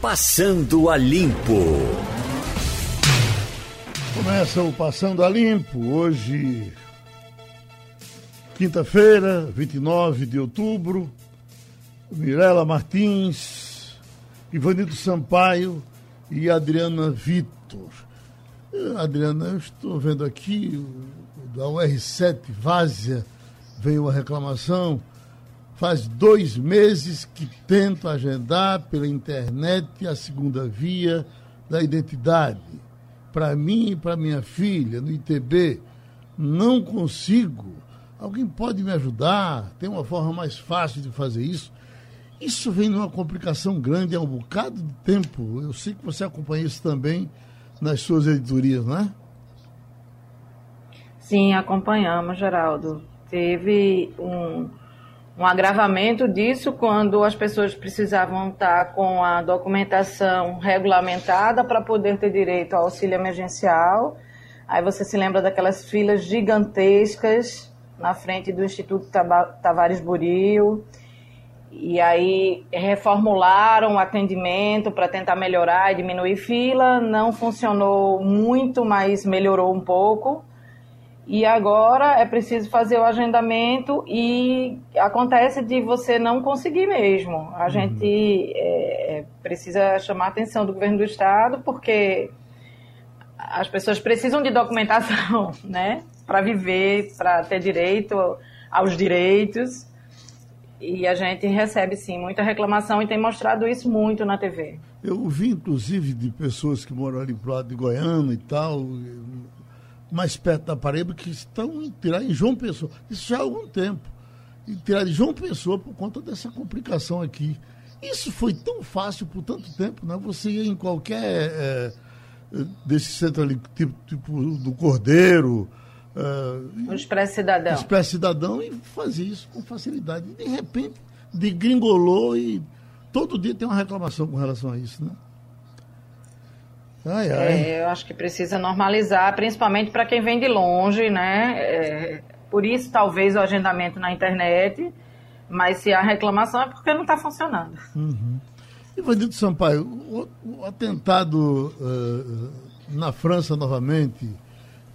Passando a Limpo. Começa o Passando a Limpo, hoje, quinta-feira, 29 de outubro. Mirela Martins, Ivanito Sampaio e Adriana Vitor. Adriana, eu estou vendo aqui, da UR7 Várzea, veio uma reclamação Faz dois meses que tento agendar pela internet a segunda via da identidade. Para mim e para minha filha, no ITB, não consigo. Alguém pode me ajudar? Tem uma forma mais fácil de fazer isso? Isso vem numa complicação grande há um bocado de tempo. Eu sei que você acompanha isso também nas suas editorias, não é? Sim, acompanhamos, Geraldo. Teve um, um agravamento disso quando as pessoas precisavam estar com a documentação regulamentada para poder ter direito ao auxílio emergencial. Aí você se lembra daquelas filas gigantescas na frente do Instituto Tavares Buril. E aí reformularam o atendimento para tentar melhorar e diminuir fila. Não funcionou muito, mas melhorou um pouco. E agora é preciso fazer o agendamento e acontece de você não conseguir mesmo. A uhum. gente é, precisa chamar a atenção do governo do estado porque as pessoas precisam de documentação, né, para viver, para ter direito aos direitos. E a gente recebe sim muita reclamação e tem mostrado isso muito na TV. Eu vi inclusive de pessoas que moram ali pro lado de Goiânia e tal, mais perto da Paraíba que estão em tirar em João Pessoa. Isso já há algum tempo. E tirar de João Pessoa por conta dessa complicação aqui. Isso foi tão fácil por tanto tempo, né? Você ia em qualquer é, desse centro ali, tipo, tipo do Cordeiro. É, o Expresso Cidadão. Expresso Cidadão e fazia isso com facilidade. E de repente, degringolou e todo dia tem uma reclamação com relação a isso, né? Ai, ai. É, eu acho que precisa normalizar, principalmente para quem vem de longe, né? É, por isso, talvez, o agendamento na internet, mas se há reclamação é porque não está funcionando. Uhum. Ivanildo Sampaio, o, o atentado uh, na França novamente,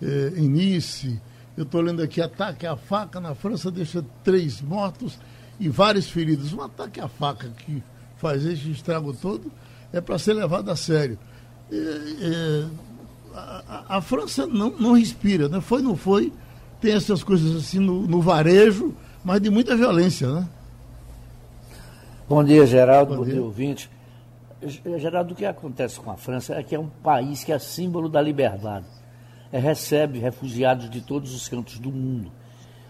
uh, em Nice, eu estou lendo aqui, ataque à faca na França deixa três mortos e vários feridos. Um ataque à faca que faz esse estrago todo é para ser levado a sério é, é, a, a, França não, não respira, né? Foi, não foi, tem essas coisas assim no, no varejo, mas de muita violência, né? Bom dia, Geraldo, bom, bom dia. dia, ouvinte. Geraldo, o que acontece com a França é que é um país que é símbolo da liberdade. É, recebe refugiados de todos os cantos do mundo.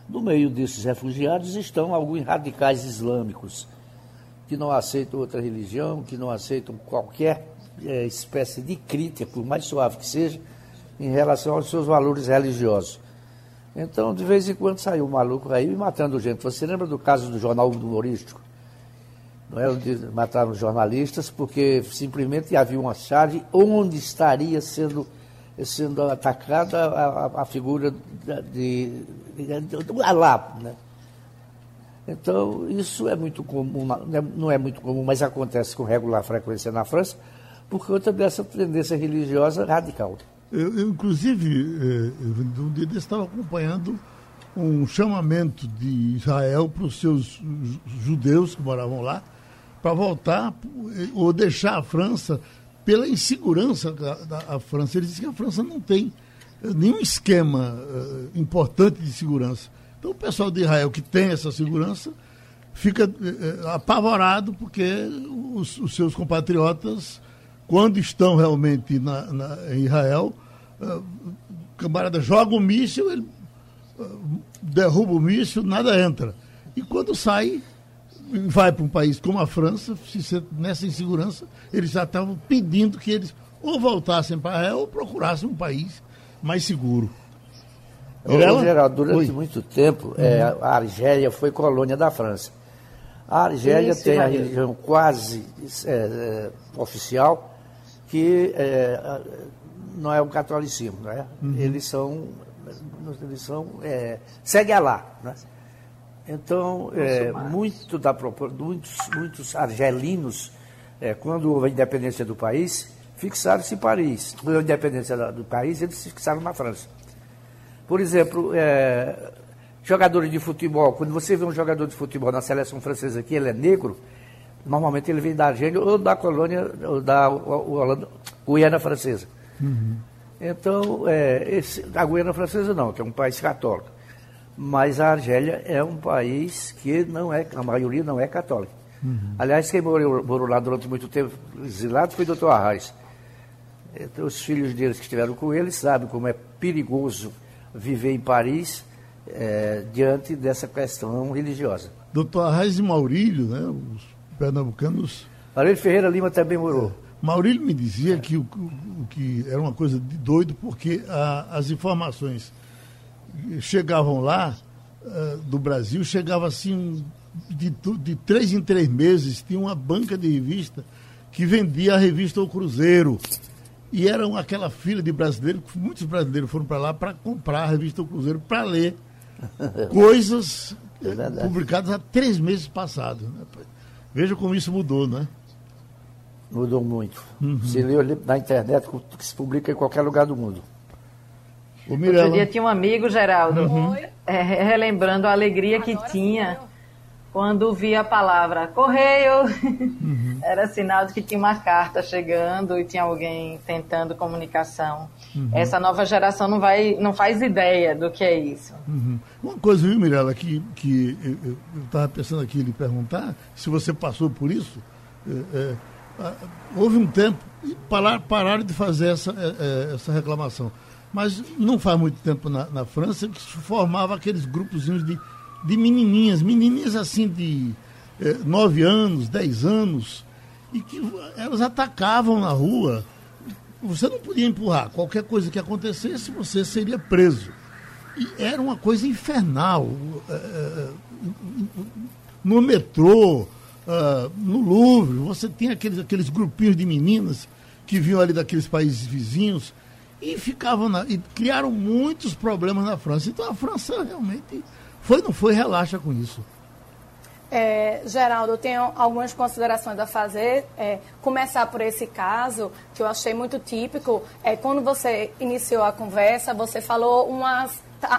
No meio desses refugiados estão alguns radicais islâmicos, que não aceitam outra religião, que não aceitam qualquer é, espécie de crítica, por mais suave que seja, em relação aos seus valores religiosos. Então, de vez em quando saiu um maluco aí matando gente. Você lembra do caso do jornal humorístico? Não é onde mataram jornalistas porque simplesmente havia uma charge onde estaria sendo, sendo atacada a, a, figura de, de, do Alá. Né? Então, isso é muito comum, não é muito comum, mas acontece com regular frequência na França por conta dessa tendência religiosa radical. Eu, eu inclusive, eh, um dia estava acompanhando um chamamento de Israel para os seus judeus que moravam lá para voltar eh, ou deixar a França pela insegurança da, da França. Eles dizem que a França não tem eh, nenhum esquema uh, importante de segurança. Então o pessoal de Israel que tem essa segurança fica apavorado porque os, os seus compatriotas quando estão realmente na, na, em Israel, uh, o camarada joga o míssil, ele uh, derruba o míssil, nada entra. E quando sai, vai para um país como a França, se sente nessa insegurança, eles já estavam pedindo que eles ou voltassem para Israel ou procurassem um país mais seguro. Ô, Geraldo, durante Oi. muito tempo, uhum. é, a Argélia foi colônia da França. A Argélia Isso, tem a religião quase é, é, oficial, que é, não é o catolicismo, não é? Uhum. Eles são, eles são é, segue a lá, né? Então, é, muito da, muitos, muitos argelinos é, quando houve a independência do país, fixaram-se em Paris. Quando houve a independência do país, eles se fixaram na França. Por exemplo, é, jogadores de futebol, quando você vê um jogador de futebol na seleção francesa que ele é negro, normalmente ele vem da Argélia ou da colônia, ou da Holanda, Guiana Francesa. Uhum. Então, é, esse, a Guiana Francesa não, que é um país católico. Mas a Argélia é um país que não é, a maioria não é católica. Uhum. Aliás, quem morou, morou, lá durante muito tempo exilado foi o doutor Arraes. Então, os filhos deles que estiveram com ele sabem como é perigoso viver em Paris é, diante dessa questão religiosa. Doutor Arraes e Maurílio, né, os pernambucanos... Maurílio Ferreira Lima também morou. É. Maurílio me dizia que o, o, que era uma coisa de doido porque a, as informações chegavam lá uh, do Brasil, chegava assim de, de três em três meses, tinha uma banca de revista que vendia a revista O Cruzeiro. E era aquela fila de brasileiros, muitos brasileiros foram para lá para comprar a revista O Cruzeiro, para ler coisas é publicadas há três meses passados. Né? Veja como isso mudou, né? Mudou muito. Uhum. Se lê na internet, que se publica em qualquer lugar do mundo. O Mirella. Outro dia tinha um amigo, Geraldo, uhum. é, relembrando a alegria que tinha quando via a palavra correio, uhum. era sinal de que tinha uma carta chegando e tinha alguém tentando comunicação. Uhum. Essa nova geração não, vai, não faz ideia do que é isso. Uhum. Uma coisa, viu, Mirella, que, que eu estava pensando aqui lhe perguntar, se você passou por isso, é, é, houve um tempo parar, pararam de fazer essa, é, é, essa reclamação. Mas não faz muito tempo na, na França que se formava aqueles grupozinhos de de menininhas, menininhas assim de eh, nove anos, dez anos, e que elas atacavam na rua. Você não podia empurrar. Qualquer coisa que acontecesse, você seria preso. E era uma coisa infernal. Eh, no metrô, uh, no Louvre, você tinha aqueles, aqueles grupinhos de meninas que vinham ali daqueles países vizinhos e ficavam na, e criaram muitos problemas na França. Então a França realmente foi, não foi? Relaxa com isso. É, Geraldo, eu tenho algumas considerações a fazer. É, começar por esse caso, que eu achei muito típico. É, quando você iniciou a conversa, você falou uma,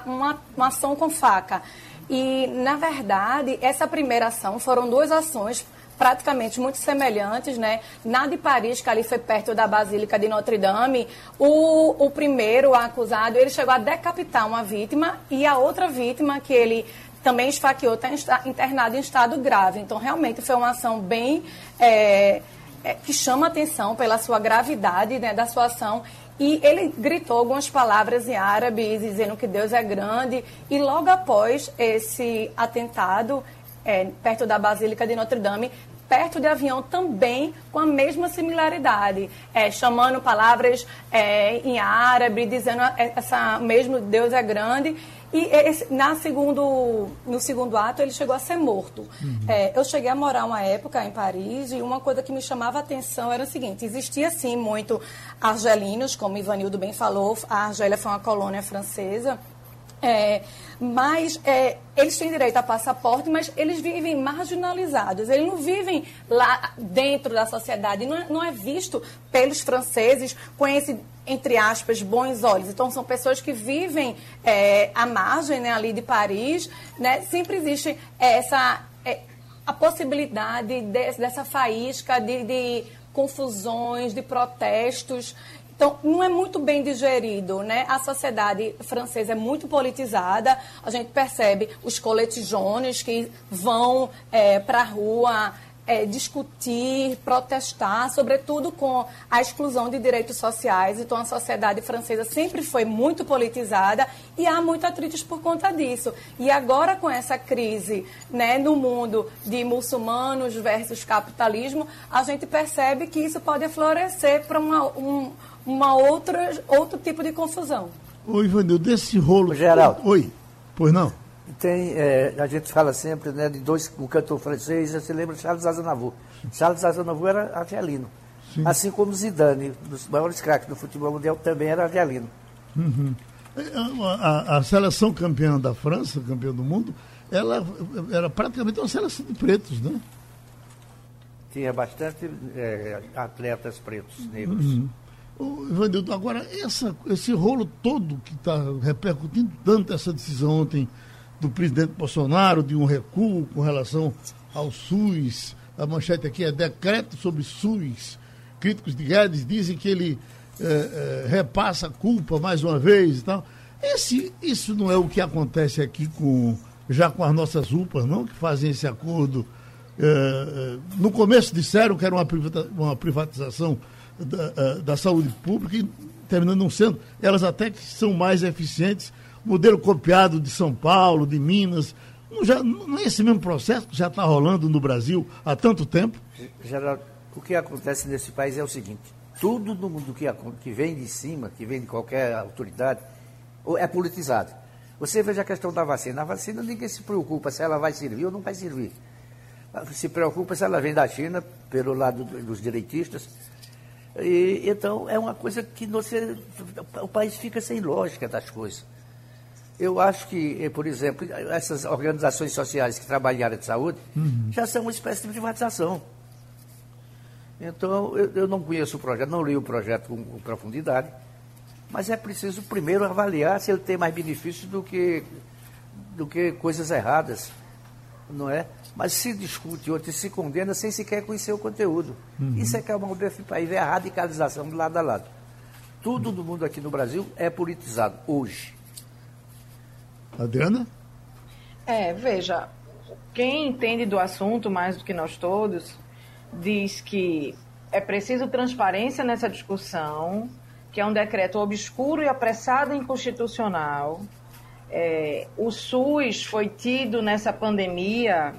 uma, uma ação com faca. E, na verdade, essa primeira ação foram duas ações praticamente muito semelhantes, né? Na de Paris, que ali foi perto da Basílica de Notre Dame, o, o primeiro, acusado, ele chegou a decapitar uma vítima e a outra vítima que ele também esfaqueou está internado em estado grave. Então, realmente foi uma ação bem é, é, que chama atenção pela sua gravidade né, da sua ação. E ele gritou algumas palavras em árabe, dizendo que Deus é grande. E logo após esse atentado, é, perto da Basílica de Notre Dame, perto de avião também com a mesma similaridade, é, chamando palavras é, em árabe, dizendo é, essa mesmo Deus é grande. E esse, na segundo, no segundo ato ele chegou a ser morto. Uhum. É, eu cheguei a morar uma época em Paris e uma coisa que me chamava a atenção era o seguinte: existia sim muito argelinos, como Ivanildo bem falou, a Argélia foi uma colônia francesa. É, mas é, eles têm direito a passaporte, mas eles vivem marginalizados. Eles não vivem lá dentro da sociedade. Não é, não é visto pelos franceses com esse, entre aspas, bons olhos. Então, são pessoas que vivem é, à margem né, ali de Paris. Né? Sempre existe essa é, a possibilidade de, dessa faísca de, de confusões, de protestos. Então, não é muito bem digerido, né? A sociedade francesa é muito politizada. A gente percebe os coletijones que vão é, para a rua é, discutir, protestar, sobretudo com a exclusão de direitos sociais. Então, a sociedade francesa sempre foi muito politizada e há muito atritos por conta disso. E agora, com essa crise né, no mundo de muçulmanos versus capitalismo, a gente percebe que isso pode florescer para um uma outra, outro tipo de confusão. Oi, Ivanil, desse rolo. Geraldo. Oi, pois não? Tem, é, a gente fala sempre né, de dois, um cantor francês, você lembra Charles Aznavour. Charles Aznavour era argelino. Sim. Assim como Zidane, dos maiores craques do futebol mundial, também era argelino. Uhum. É, a, a, a, seleção campeã da França, campeã do mundo, ela era praticamente uma seleção de pretos, né? tinha bastante é, atletas pretos, negros. Uhum. Ivanildo, agora, essa, esse rolo todo que está repercutindo tanto essa decisão ontem do presidente Bolsonaro de um recuo com relação ao SUS, a manchete aqui é decreto sobre SUS. Críticos de Guedes dizem que ele é, é, repassa a culpa mais uma vez e tal. Esse, isso não é o que acontece aqui com já com as nossas UPAs, não? Que fazem esse acordo. É, no começo disseram que era uma privatização da, da saúde pública e terminando não sendo, elas até que são mais eficientes, modelo copiado de São Paulo, de Minas, não, já, não é esse mesmo processo que já está rolando no Brasil há tanto tempo? Geraldo, o que acontece nesse país é o seguinte, tudo do mundo que, que vem de cima, que vem de qualquer autoridade, é politizado. Você veja a questão da vacina. A vacina ninguém se preocupa se ela vai servir ou não vai servir. Se preocupa se ela vem da China, pelo lado dos direitistas, e, então, é uma coisa que você, o país fica sem lógica das coisas. Eu acho que, eh, por exemplo, essas organizações sociais que trabalham em área de saúde uhum. já são uma espécie de privatização. Então, eu, eu, não conheço o projeto, não li o projeto com, com, profundidade, mas é preciso primeiro avaliar se ele tem mais benefícios do que, do que coisas erradas, não é? mas se discute outro e se condena sem sequer conhecer o conteúdo. Uhum. Isso é que é uma para país, é a radicalização de lado a lado. Tudo do mundo aqui no Brasil é politizado hoje. Adriana? É, veja, quem entende do assunto mais do que nós todos diz que é preciso transparência nessa discussão, que é um decreto obscuro e apressado e inconstitucional. É, o SUS foi tido nessa pandemia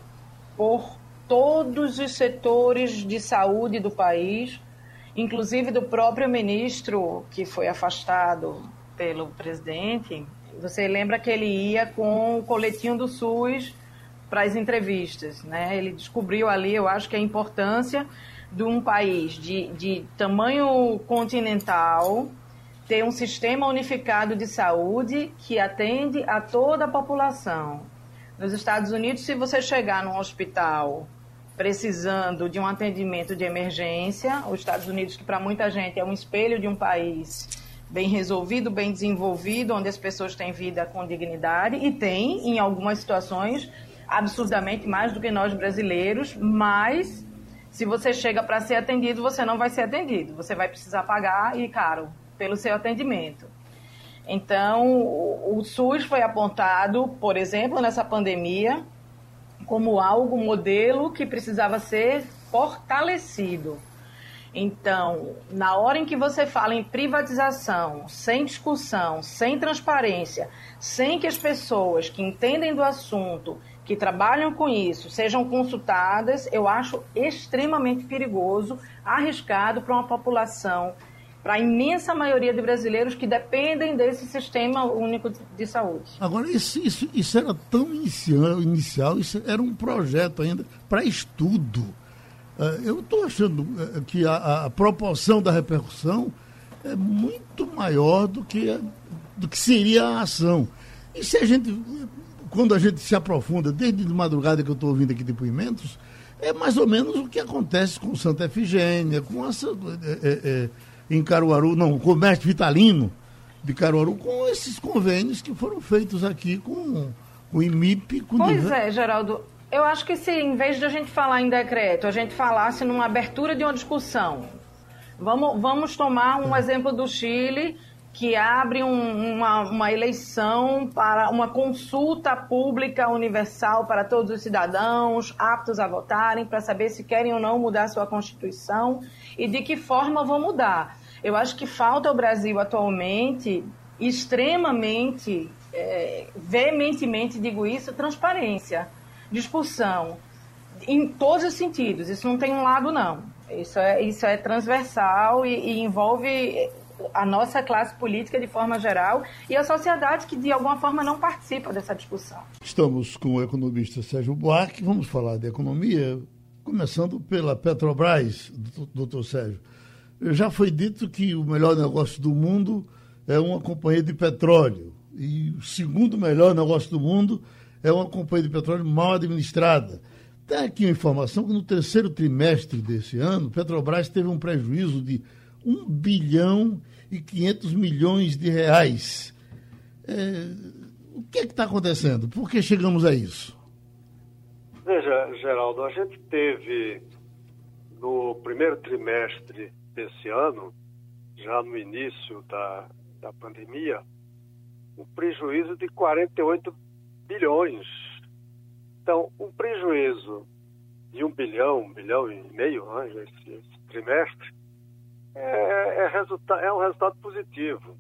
por todos os setores de saúde do país, inclusive do próprio ministro que foi afastado pelo presidente. Você lembra que ele ia com o coletinho do SUS para as entrevistas, né? Ele descobriu ali, eu acho que a importância de um país de, de tamanho continental ter um sistema unificado de saúde que atende a toda a população nos Estados Unidos, se você chegar num hospital precisando de um atendimento de emergência, os Estados Unidos, que para muita gente é um espelho de um país bem resolvido, bem desenvolvido, onde as pessoas têm vida com dignidade e tem, em algumas situações, absurdamente mais do que nós brasileiros, mas se você chega para ser atendido, você não vai ser atendido. Você vai precisar pagar e caro pelo seu atendimento. Então, o, SUS foi apontado, por exemplo, nessa pandemia, como algo modelo que precisava ser fortalecido. Então, na hora em que você fala em privatização, sem discussão, sem transparência, sem que as pessoas que entendem do assunto, que trabalham com isso, sejam consultadas, eu acho extremamente perigoso, arriscado para uma população para a imensa maioria de brasileiros que dependem desse sistema único de saúde. Agora, isso, isso, isso era tão inicial, inicial, isso era um projeto ainda para estudo. Uh, eu estou achando uh, que a, a, proporção da repercussão é muito maior do que, do que seria a ação. E se a gente, quando a gente se aprofunda, desde de madrugada que eu estou ouvindo aqui depoimentos, é mais ou menos o que acontece com Santa Efigênia, com essa. É, é, em Caruaru, não, o comércio vitalino de Caruaru, com esses convênios que foram feitos aqui com o IMIP. Com pois é, Geraldo. Eu acho que se, em vez de a gente falar em decreto, a gente falasse numa abertura de uma discussão. Vamos, vamos tomar um exemplo do Chile, que abre um, uma, uma eleição para uma consulta pública universal para todos os cidadãos aptos a votarem, para saber se querem ou não mudar sua Constituição e de que forma vão mudar. Eu acho que falta ao Brasil atualmente, extremamente, é, veementemente digo isso, transparência, discussão, em todos os sentidos. Isso não tem um lado, não. Isso é, isso é transversal e, e envolve a nossa classe política de forma geral e a sociedade que de alguma forma não participa dessa discussão. Estamos com o economista Sérgio Buarque, vamos falar de economia. Começando pela Petrobras, doutor Sérgio. Já foi dito que o melhor negócio do mundo é uma companhia de petróleo. E o segundo melhor negócio do mundo é uma companhia de petróleo mal administrada. Tem aqui uma informação que no terceiro trimestre desse ano, Petrobras teve um prejuízo de 1 bilhão e 500 milhões de reais. É, o que é que está acontecendo? Por que chegamos a isso? Veja, Geraldo, a gente teve no primeiro trimestre desse ano, já no início da, da pandemia, um prejuízo de 48 bilhões. Então, um prejuízo de um bilhão, um bilhão e meio né, esse, esse trimestre, é, é, resulta é um resultado positivo.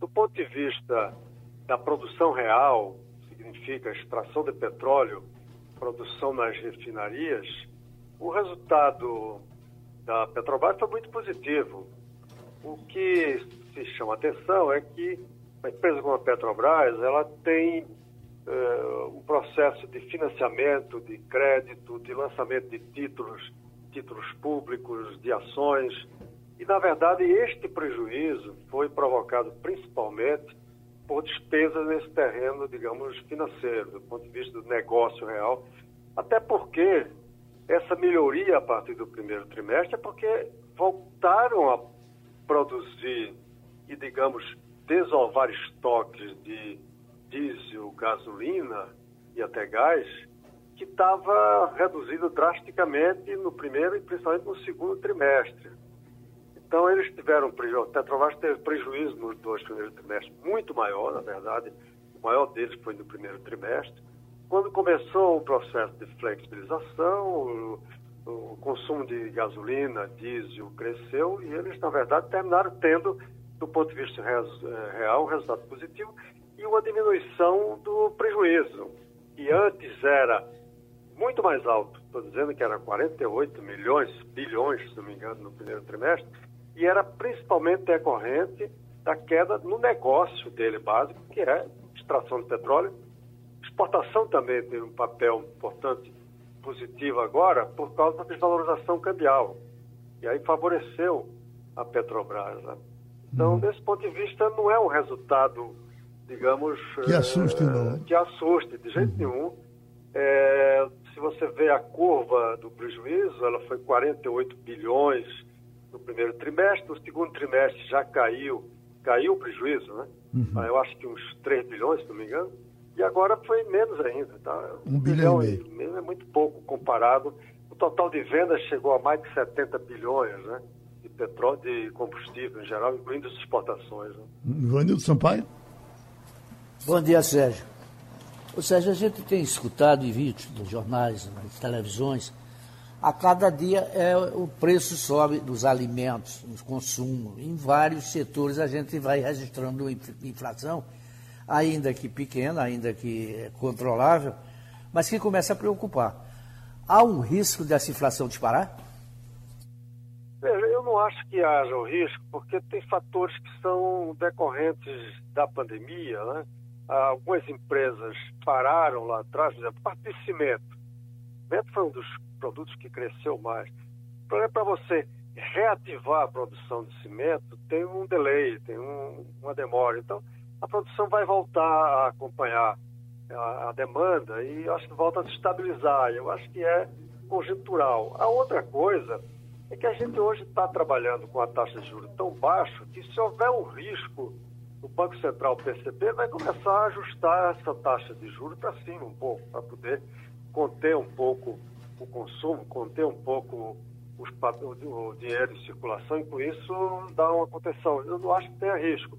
Do ponto de vista da produção real, significa extração de petróleo, produção nas refinarias, o resultado da Petrobras foi muito positivo. O que se chama atenção é que uma empresa como a Petrobras, ela tem uh, um processo de financiamento, de crédito, de lançamento de títulos, títulos públicos, de ações. E, na verdade, este prejuízo foi provocado principalmente por despesas nesse terreno, digamos, financeiro, do ponto de vista do negócio real. Até porque essa melhoria a partir do primeiro trimestre é porque voltaram a produzir e, digamos, desovar estoques de diesel, gasolina e até gás, que estava reduzido drasticamente no primeiro e principalmente no segundo trimestre. Então, eles tiveram prejuízo, Petrobras teve prejuízo nos dois primeiros trimestres, muito maior, na verdade, o maior deles foi no primeiro trimestre. Quando começou o processo de flexibilização, o, o consumo de gasolina, diesel cresceu e eles, na verdade, terminaram tendo, do ponto de vista eh, real, um resultado positivo e uma diminuição do prejuízo, que antes era muito mais alto, estou dizendo que era 48 milhões, bilhões, se não me engano, no primeiro trimestre, e era principalmente decorrente da queda no negócio dele básico, que é extração de petróleo. Exportação também teve um papel importante positivo agora por causa da desvalorização cambial. E aí favoreceu a Petrobras. Né? Então, uhum. desse ponto de vista, não é um resultado, digamos. Que assuste, é, não. Que assuste, de jeito uhum. nenhum. É, se você vê a curva do prejuízo, ela foi 48 bilhões no primeiro trimestre, no segundo trimestre já caiu, caiu o prejuízo, né? Uhum. Eu acho que uns 3 bilhões, se não me engano, e agora foi menos ainda, tá? Um, bilhão, bilhão e meio. É muito pouco comparado. O total de vendas chegou a mais de 70 bilhões, né? De petróleo, de combustível em geral, incluindo as exportações. Né? Ivanildo Sampaio? Bom dia, Sérgio. Ou seja, a gente tem escutado em vídeos nos jornais, nas televisões, a cada dia é, o preço sobe dos alimentos, do consumo. Em vários setores a gente vai registrando inflação, ainda que pequena, ainda que controlável, mas que começa a preocupar. Há um risco dessa inflação disparar? Eu não acho que haja o risco, porque tem fatores que são decorrentes da pandemia. Né? Algumas empresas pararam lá atrás, por exemplo, parte de cimento. Cimento foi um dos produtos que cresceu mais. O problema é para você reativar a produção de cimento, tem um delay, tem um, uma demora. Então, a produção vai voltar a acompanhar a, a demanda e acho que volta a se estabilizar. Eu acho que é conjuntural. A outra coisa é que a gente hoje está trabalhando com a taxa de juros tão baixa que se houver um risco, o Banco Central perceber, vai começar a ajustar essa taxa de juros para cima um pouco, para poder conter um pouco o consumo, conter um pouco os, o dinheiro em circulação e com isso dar uma contenção. Eu não acho que tenha risco.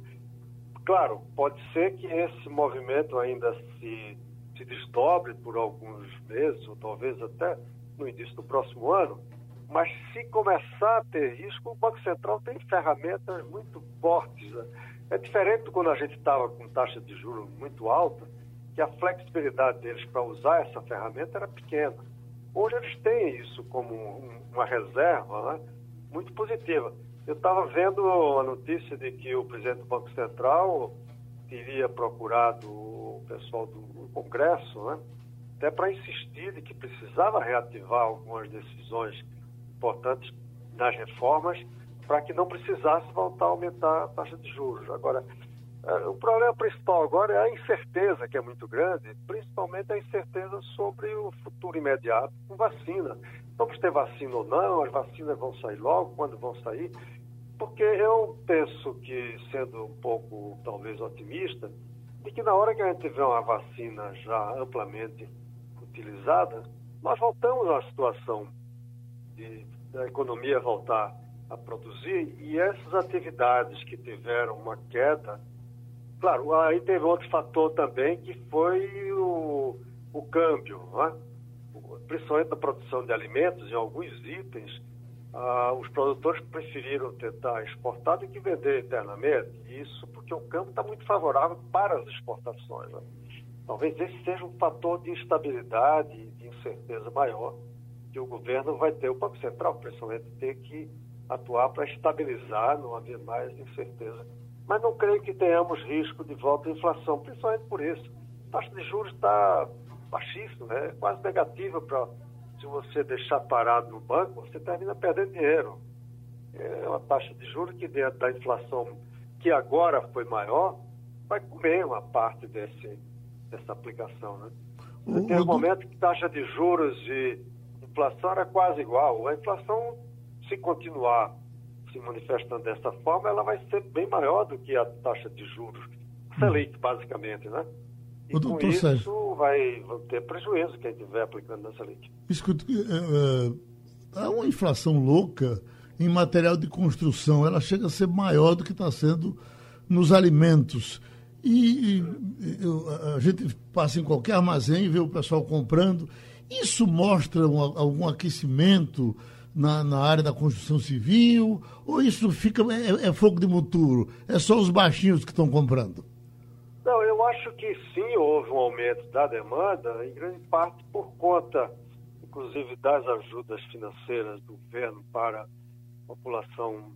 Claro, pode ser que esse movimento ainda se, se desdobre por alguns meses, ou talvez até no início do próximo ano, mas se começar a ter risco, o Banco Central tem ferramentas muito fortes. Né? É diferente quando a gente estava com taxa de juros muito alta, que a flexibilidade deles para usar essa ferramenta era pequena. Hoje eles têm isso como uma reserva né, muito positiva. Eu estava vendo a notícia de que o presidente do Banco Central teria procurado o pessoal do Congresso, né, até para insistir de que precisava reativar algumas decisões importantes nas reformas para que não precisasse voltar a aumentar a taxa de juros. Agora, É, o problema principal agora é a incerteza, que é muito grande, principalmente a incerteza sobre o futuro imediato com vacina. Vamos ter vacina ou não, as vacinas vão sair logo, quando vão sair? Porque eu penso que, sendo um pouco, talvez, otimista, de que na hora que a gente tiver uma vacina já amplamente utilizada, nós voltamos à situação de, da economia voltar a produzir e essas atividades que tiveram uma queda Claro, aí teve outro fator também que foi o, o câmbio, né? principalmente na produção de alimentos, em alguns itens, ah, os produtores preferiram tentar exportar do que vender internamente. Isso porque o câmbio está muito favorável para as exportações. Né? Talvez esse seja um fator de instabilidade de incerteza maior que o governo vai ter, o Banco Central, principalmente, ter que atuar para estabilizar, não haver mais incerteza mas não creio que tenhamos risco de volta à inflação, principalmente por isso. A taxa de juros está baixíssima, né? quase negativa para se você deixar parado no banco, você termina perdendo dinheiro. É uma taxa de juros que dentro da inflação que agora foi maior, vai comer uma parte desse, dessa aplicação. Né? Tem um momento que taxa de juros e inflação era quase igual. A inflação, se continuar se manifestando dessa forma, ela vai ser bem maior do que a taxa de juros Selic, basicamente, né? E o com isso Sérgio, vai, ter prejuízo quem estiver aplicando na Selic. Escuta, é, há uma inflação louca em material de construção. Ela chega a ser maior do que está sendo nos alimentos. E, e eu, a gente passa em qualquer armazém e vê o pessoal comprando. Isso mostra um, algum aquecimento na, na área da construção civil? Ou isso fica é, é fogo de muturo? É só os baixinhos que estão comprando? Não, eu acho que sim, houve um aumento da demanda, em grande parte por conta, inclusive, das ajudas financeiras do governo para a população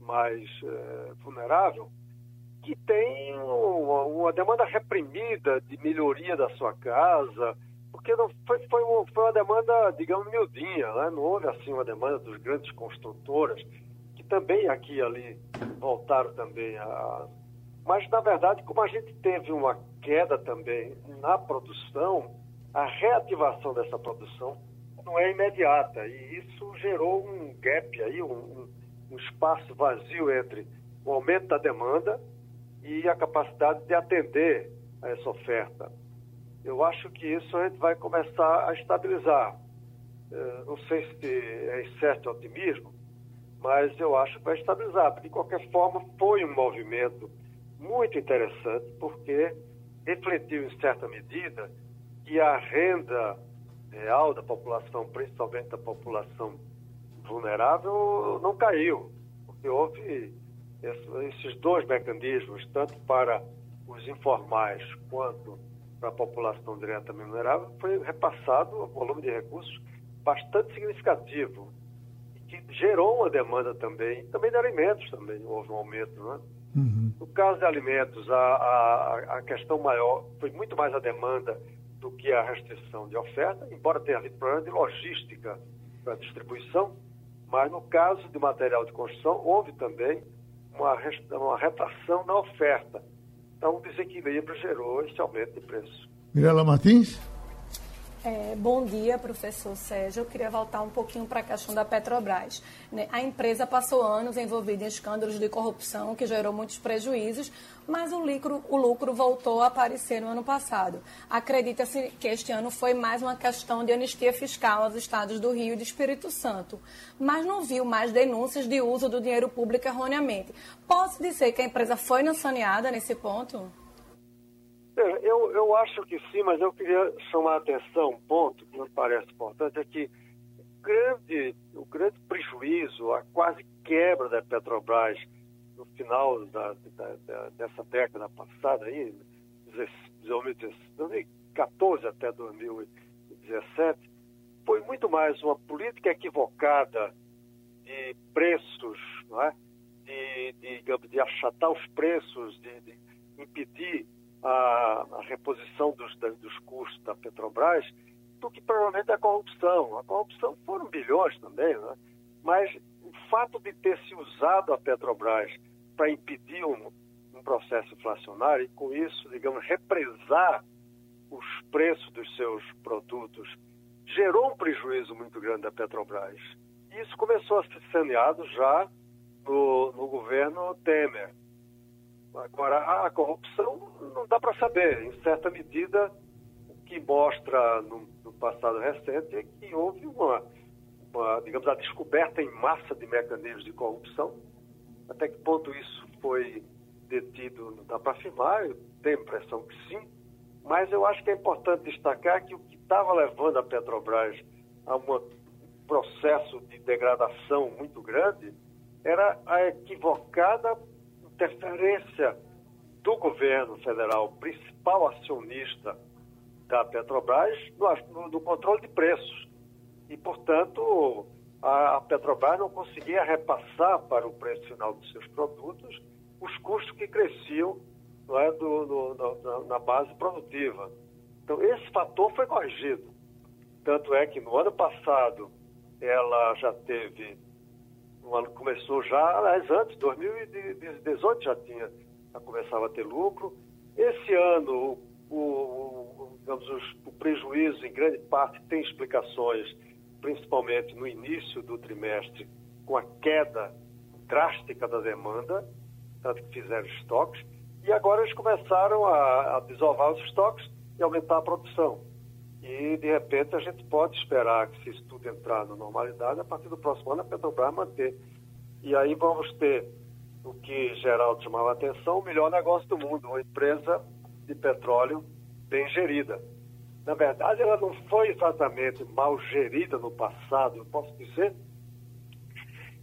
mais é, vulnerável, que tem uma, uma, demanda reprimida de melhoria da sua casa, porque não foi, foi, uma, foi uma demanda, digamos, miudinha, né? não houve assim uma demanda dos grandes construtoras, que também aqui e ali voltaram também a. Mas, na verdade, como a gente teve uma queda também na produção, a reativação dessa produção não é imediata. E isso gerou um gap aí, um, um espaço vazio entre o aumento da demanda e a capacidade de atender a essa oferta eu acho que isso a gente vai começar a estabilizar. É, não sei se é certo otimismo, mas eu acho que vai estabilizar. De qualquer forma, foi um movimento muito interessante, porque refletiu, em certa medida, que a renda real da população, principalmente da população vulnerável, não caiu, porque houve esses dois mecanismos, tanto para os informais quanto para a população diretamente vulnerável, foi repassado um volume de recursos bastante significativo, que gerou uma demanda também, também de alimentos também, houve um aumento, né? Uhum. No caso de alimentos, a, a, a questão maior foi muito mais a demanda do que a restrição de oferta, embora tenha havido problema de logística para distribuição, mas no caso de material de construção, houve também uma, uma retração na oferta. Então, o desequilíbrio gerou esse aumento de preço. Mirela Martins? É, bom dia, professor Sérgio. Eu queria voltar um pouquinho para a questão da Petrobras. Né? A empresa passou anos envolvida em escândalos de corrupção que gerou muitos prejuízos, mas o lucro, o lucro voltou a aparecer no ano passado. Acredita-se que este ano foi mais uma questão de anistia fiscal aos estados do Rio e do Espírito Santo, mas não viu mais denúncias de uso do dinheiro público erroneamente. Posso dizer que a empresa foi saneada nesse ponto? Eu, eu acho que sim, mas eu queria chamar a atenção, um ponto que me parece importante, é que grande, o grande prejuízo, a quase quebra da Petrobras no final da, da, da, dessa década passada, aí, 2014 até 2017, foi muito mais uma política equivocada de preços, não é? de, de, de achatar os preços, de, de impedir a, a reposição dos, dos custos da Petrobras do que provavelmente a corrupção. A corrupção foram bilhões também, né? mas o fato de ter se usado a Petrobras para impedir um, um processo inflacionário e, com isso, digamos, represar os preços dos seus produtos, gerou um prejuízo muito grande da Petrobras. E isso começou a ser saneado já no, no governo Temer. Agora, a corrupção não dá para saber. Em certa medida, o que mostra no, no passado recente é que houve uma, uma, digamos, a descoberta em massa de mecanismos de corrupção. Até que ponto isso foi detido não dá para afirmar, eu tenho a impressão que sim, mas eu acho que é importante destacar que o que estava levando a Petrobras a um processo de degradação muito grande era a equivocada interferência do governo federal, principal acionista da Petrobras, no, no controle de preços. E, portanto, a, a Petrobras não conseguia repassar para o preço final dos seus produtos os custos que cresciam não é, do, do, do, na base produtiva. Então, esse fator foi corrigido. Tanto é que no ano passado ela já teve ano começou já, aliás, antes, 2018 já tinha, já começava a ter lucro. Esse ano, o, digamos, os, o prejuízo, em grande parte, tem explicações, principalmente no início do trimestre, com a queda drástica da demanda, tanto que fizeram estoques, e agora eles começaram a, a desovar os estoques e aumentar a produção. E, de repente, a gente pode esperar que, se isso tudo entrar na normalidade, a partir do próximo ano, a Petrobras manter. E aí vamos ter o que Geraldo chamava atenção, o melhor negócio do mundo, uma empresa de petróleo bem gerida. Na verdade, ela não foi exatamente mal gerida no passado, eu posso dizer.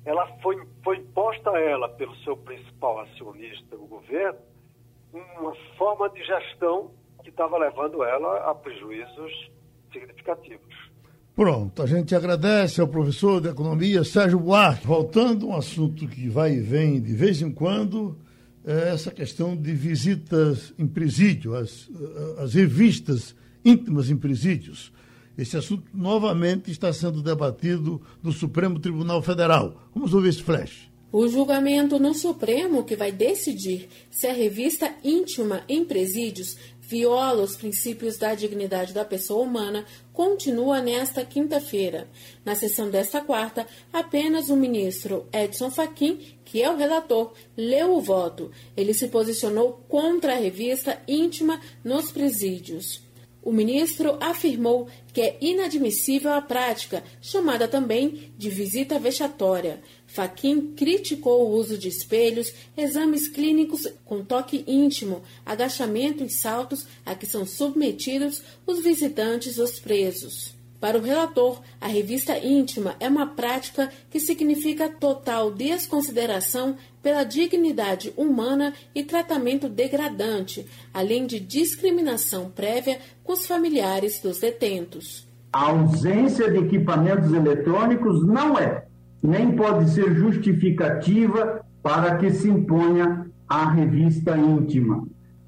Ela foi, foi imposta a ela, pelo seu principal acionista, o governo, uma forma de gestão que estava levando ela a prejuízos significativos. Pronto, a gente agradece ao professor de economia Sérgio Buarque. Voltando a um assunto que vai e vem de vez em quando, é essa questão de visitas em presídio, as, as revistas íntimas em presídios. Esse assunto novamente está sendo debatido no Supremo Tribunal Federal. Vamos ouvir esse flash. O julgamento no Supremo que vai decidir se a revista íntima em presídios viola os princípios da dignidade da pessoa humana continua nesta quinta-feira. Na sessão desta quarta, apenas o ministro Edson Fachin, que é o relator, leu o voto. Ele se posicionou contra a revista íntima nos presídios. O ministro afirmou que é inadmissível a prática, chamada também de visita vexatória. Faquin criticou o uso de espelhos, exames clínicos com toque íntimo, agachamento e saltos a que são submetidos os visitantes os presos. Para o relator, a revista íntima é uma prática que significa total desconsideração pela dignidade humana e tratamento degradante, além de discriminação prévia com os familiares dos detentos. A ausência de equipamentos eletrônicos não é, nem pode ser justificativa para que se imponha a revista íntima.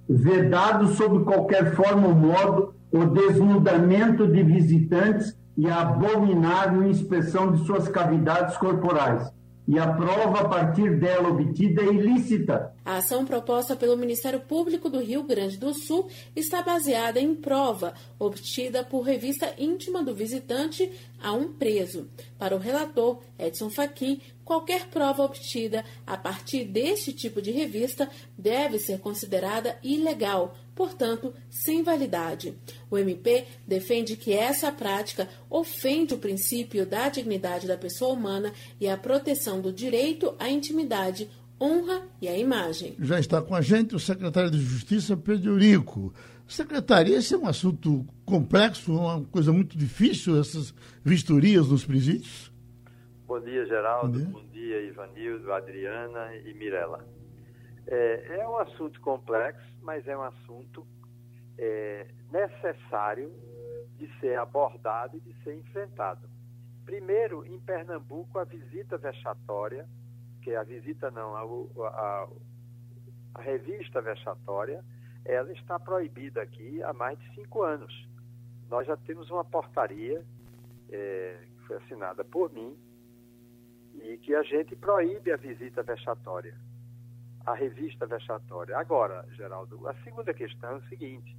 Vedado sob qualquer forma ou modo o desnudamento de visitantes e a abominável inspeção de suas cavidades corporais. E a prova a partir dela obtida é ilícita. A ação proposta pelo Ministério Público do Rio Grande do Sul está baseada em prova obtida por revista íntima do visitante a um preso. Para o relator Edson Fachin, qualquer prova obtida a partir deste tipo de revista deve ser considerada ilegal, portanto, sem validade. O MP defende que essa prática ofende o princípio da dignidade da pessoa humana e a proteção do direito à intimidade, honra e à imagem. Já está com a gente o secretário de Justiça, Pedro Eurico. Secretário, esse é um assunto complexo, uma coisa muito difícil, essas vistorias nos presídios? Bom dia, Geraldo. Bom dia, Bom dia Ivanildo, Adriana e Mirela. É, é, um assunto complexo, mas é um assunto é, necessário de ser abordado e de ser enfrentado. Primeiro, em Pernambuco, a visita vexatória, que é a visita não, a, a, a revista vexatória, ela está proibida aqui há mais de cinco anos. Nós já temos uma portaria é, que foi assinada por mim e que a gente proíbe a visita vexatória. A revista vexatória. Agora, Geraldo, a segunda questão é o seguinte: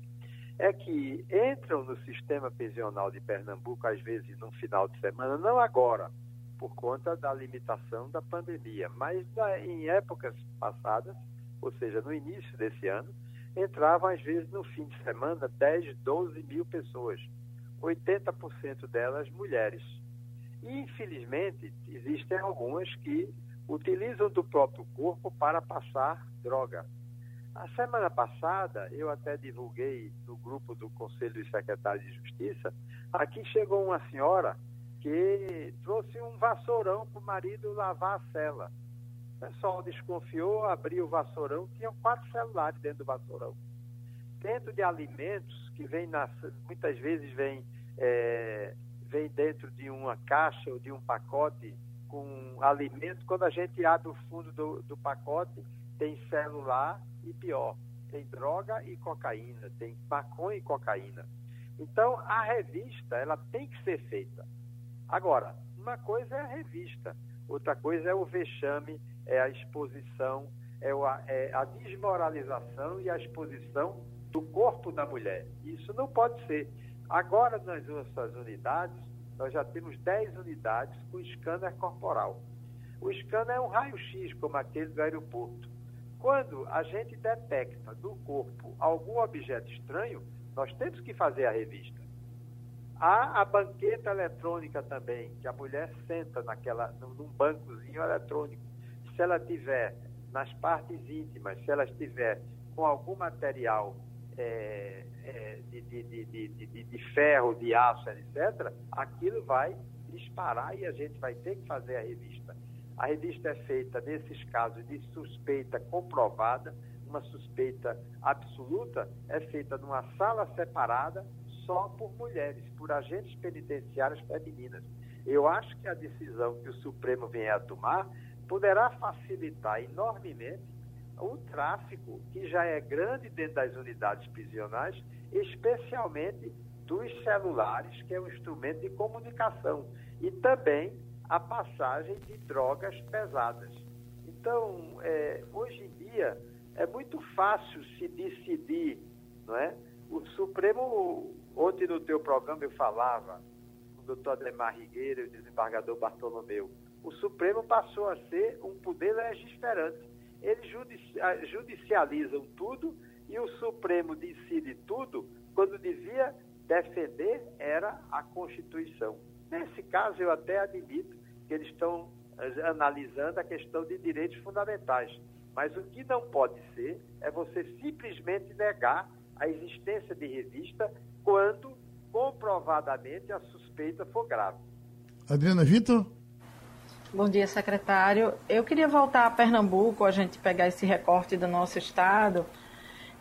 é que entram no sistema pensional de Pernambuco, às vezes no final de semana, não agora, por conta da limitação da pandemia, mas em épocas passadas, ou seja, no início desse ano, entravam às vezes no fim de semana 10, 12 mil pessoas, 80% delas mulheres. E, infelizmente, existem algumas que utilizam do próprio corpo para passar droga. A semana passada, eu até divulguei no grupo do Conselho dos Secretários de Justiça, aqui chegou uma senhora que trouxe um vassourão para o marido lavar a cela. O pessoal desconfiou, abriu o vassourão, tinham quatro celulares dentro do vassourão. Dentro de alimentos que vem muitas vezes vem, é, vem dentro de uma caixa ou de um pacote com alimento, quando a gente abre o fundo do, do pacote, tem celular e pior, tem droga e cocaína, tem maconha e cocaína. Então, a revista, ela tem que ser feita. Agora, uma coisa é a revista, outra coisa é o vexame, é a exposição, é a, é a desmoralização e a exposição do corpo da mulher. Isso não pode ser. Agora, nas nossas unidades, nós já temos 10 unidades com scanner corporal. O scanner é um raio-x, como aquele do aeroporto. Quando a gente detecta no corpo algum objeto estranho, nós temos que fazer a revista. Há a banqueta eletrônica também, que a mulher senta naquela, num bancozinho eletrônico. Se ela tiver nas partes íntimas, se ela estiver com algum material de, de, de, de, ferro, de aço, etc., aquilo vai disparar e a gente vai ter que fazer a revista. A revista é feita, nesses casos de suspeita comprovada, uma suspeita absoluta, é feita numa sala separada só por mulheres, por agentes penitenciários femininas. Eu acho que a decisão que o Supremo vem a tomar poderá facilitar enormemente o tráfico, que já é grande dentro das unidades prisionais, especialmente dos celulares, que é um instrumento de comunicação, e também a passagem de drogas pesadas. Então, é, hoje em dia, é muito fácil se decidir, não é? O Supremo, ontem no teu programa eu falava, o doutor Ademar Rigueira e o desembargador Bartolomeu, o Supremo passou a ser um poder legiferante. Eles judicializam tudo e o Supremo decide tudo quando devia defender era a Constituição. Nesse caso, eu até admito que eles estão eh, analisando a questão de direitos fundamentais. Mas o que não pode ser é você simplesmente negar a existência de revista quando comprovadamente a suspeita for grave. Adriana Vitor? Bom dia, secretário. Eu queria voltar a Pernambuco, a gente pegar esse recorte do nosso estado.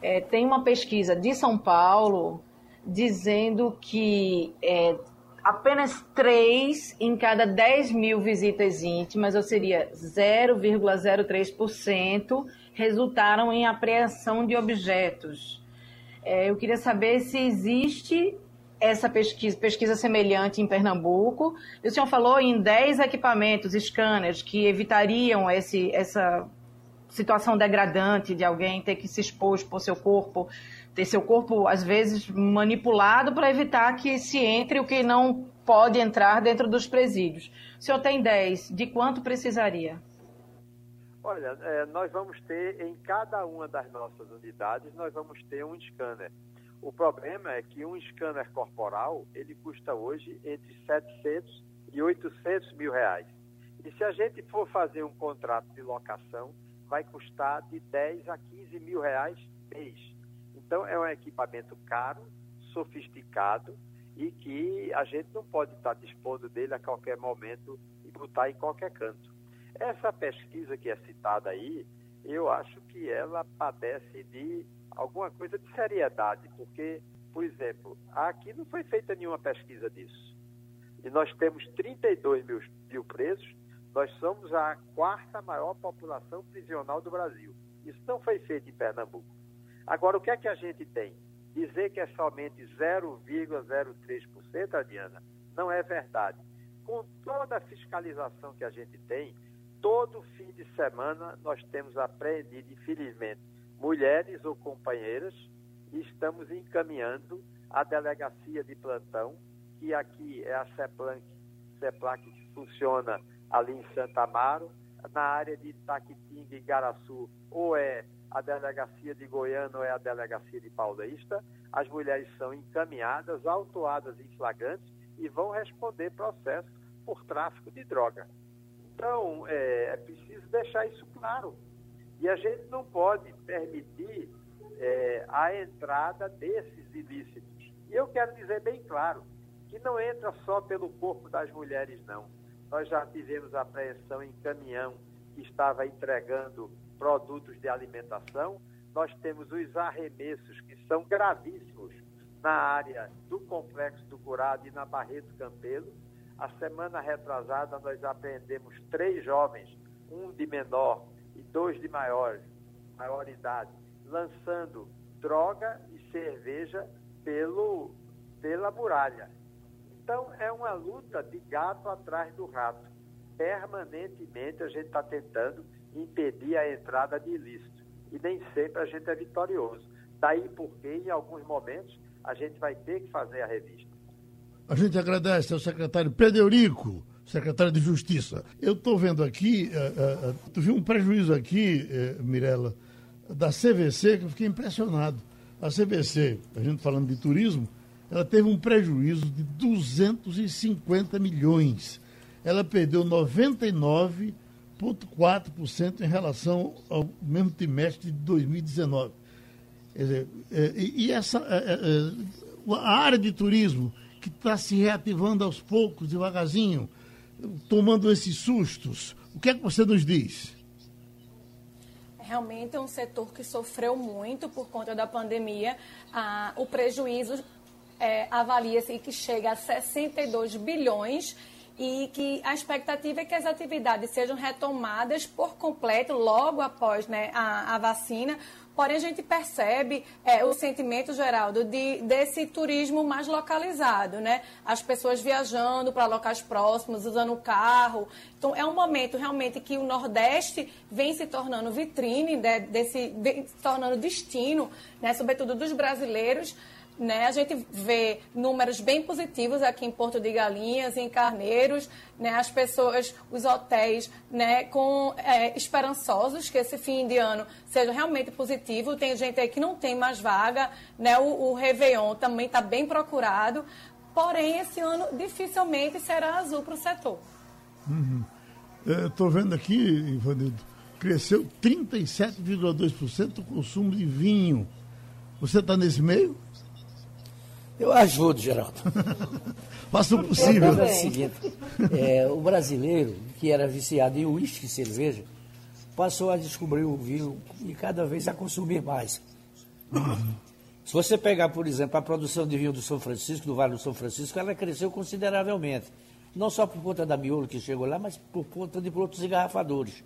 É, tem uma pesquisa de São Paulo dizendo que é, apenas 3 em cada 10 mil visitas íntimas, ou seria 0,03%, resultaram em apreensão de objetos. É, eu queria saber se existe essa pesquisa, pesquisa semelhante em Pernambuco. O senhor falou em 10 equipamentos, scanners, que evitariam esse, essa situação degradante de alguém ter que se expor, expor seu corpo ter seu corpo, às vezes, manipulado para evitar que se entre o que não pode entrar dentro dos presídios. O senhor tem 10, de quanto precisaria? Olha, é, nós vamos ter em cada uma das nossas unidades, nós vamos ter um scanner. O problema é que um scanner corporal, ele custa hoje entre 700 e 800 mil reais. E se a gente for fazer um contrato de locação, vai custar de 10 a 15 mil reais mês. Então, é um equipamento caro, sofisticado e que a gente não pode estar dispondo dele a qualquer momento e botar em qualquer canto. Essa pesquisa que é citada aí, eu acho que ela padece de alguma coisa de seriedade, porque, por exemplo, aqui não foi feita nenhuma pesquisa disso. E nós temos 32 mil, mil presos, nós somos a quarta maior população prisional do Brasil. Isso não foi feito em Pernambuco. Agora, o que é que a gente tem? Dizer que é somente 0,03%, Adriana, não é verdade. Com toda a fiscalização que a gente tem, todo fim de semana nós temos apreendido, infelizmente, mulheres ou companheiras e estamos encaminhando a delegacia de plantão, que aqui é a CEPLAC, CEPLAC que funciona ali em Santa Amaro, na área de Itaquitinga e Garaçu, ou é a delegacia de Goiânia ou é a delegacia de Paulista, as mulheres são encaminhadas, autuadas em flagrantes e vão responder processo por tráfico de droga. Então, é, é preciso deixar isso claro. E a gente não pode permitir é, a entrada desses ilícitos. E eu quero dizer bem claro que não entra só pelo corpo das mulheres, não. Nós já tivemos apreensão em caminhão que estava entregando produtos de alimentação. Nós temos os arremessos que são gravíssimos na área do Complexo do Curado e na Barreto Campelo. A semana retrasada nós apreendemos três jovens, um de menor e dois de maior, maior idade, lançando droga e cerveja pelo, pela muralha. Então é uma luta de gato atrás do rato. Permanentemente a gente está tentando impedir a entrada de ilícito. E nem sempre a gente é vitorioso. Daí porque, em alguns momentos, a gente vai ter que fazer a revista. A gente agradece ao secretário Pedro Eurico, secretário de Justiça. Eu estou vendo aqui, uh, uh, tu viu um prejuízo aqui, uh, Mirella, da CVC, que eu fiquei impressionado. A CVC, a gente falando de turismo, ela teve um prejuízo de 250 milhões. Ela perdeu 99,4% em relação ao mesmo trimestre de 2019. Quer dizer, e essa, a área de turismo que está se reativando aos poucos, devagarzinho, tomando esses sustos. O que é que você nos diz? Realmente é um setor que sofreu muito por conta da pandemia. Ah, o prejuízo é, avalia-se que chega a 62 bilhões e que a expectativa é que as atividades sejam retomadas por completo logo após né, a, a vacina, Porém, a gente percebe é, o sentimento, Geraldo, de, desse turismo mais localizado, né? As pessoas viajando para locais próximos, usando o carro. Então, é um momento realmente que o Nordeste vem se tornando vitrine, né, desse, se tornando destino, né, sobretudo dos brasileiros. Né? A gente vê números bem positivos aqui em Porto de Galinhas, em Carneiros, né? as pessoas, os hotéis, né? com é, esperançosos que esse fim de ano seja realmente positivo. Tem gente aí que não tem mais vaga, né? o, o Réveillon também está bem procurado, porém esse ano dificilmente será azul para o setor. Uhum. Estou vendo aqui, Ivanildo, cresceu 37,2% o consumo de vinho. Você está nesse meio? Eu ajudo, Geraldo. Faça o possível. É o seguinte, é, o brasileiro, que era viciado em uísque e cerveja, passou a descobrir o vinho e cada vez a consumir mais. Uhum. Se você pegar, por exemplo, a produção de vinho do São Francisco, do Vale do São Francisco, ela cresceu consideravelmente. Não só por conta da miolo que chegou lá, mas por conta de outros engarrafadores.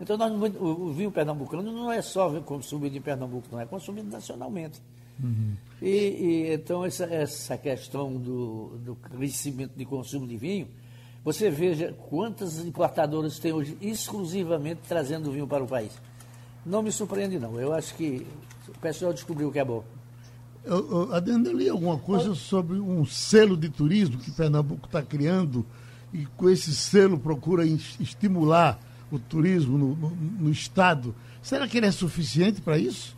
Então, nós, o, o vinho pernambucano não é só consumido em Pernambuco, não é consumido nacionalmente. Uhum. E, e, então, essa, essa questão do, do crescimento de consumo de vinho, você veja quantas importadoras tem hoje exclusivamente trazendo vinho para o país. Não me surpreende, não. Eu acho que o pessoal descobriu o que é bom. Adendo, eu li alguma coisa sobre um selo de turismo que Pernambuco está criando e com esse selo procura estimular o turismo no, no, no Estado. Será que ele é suficiente para isso?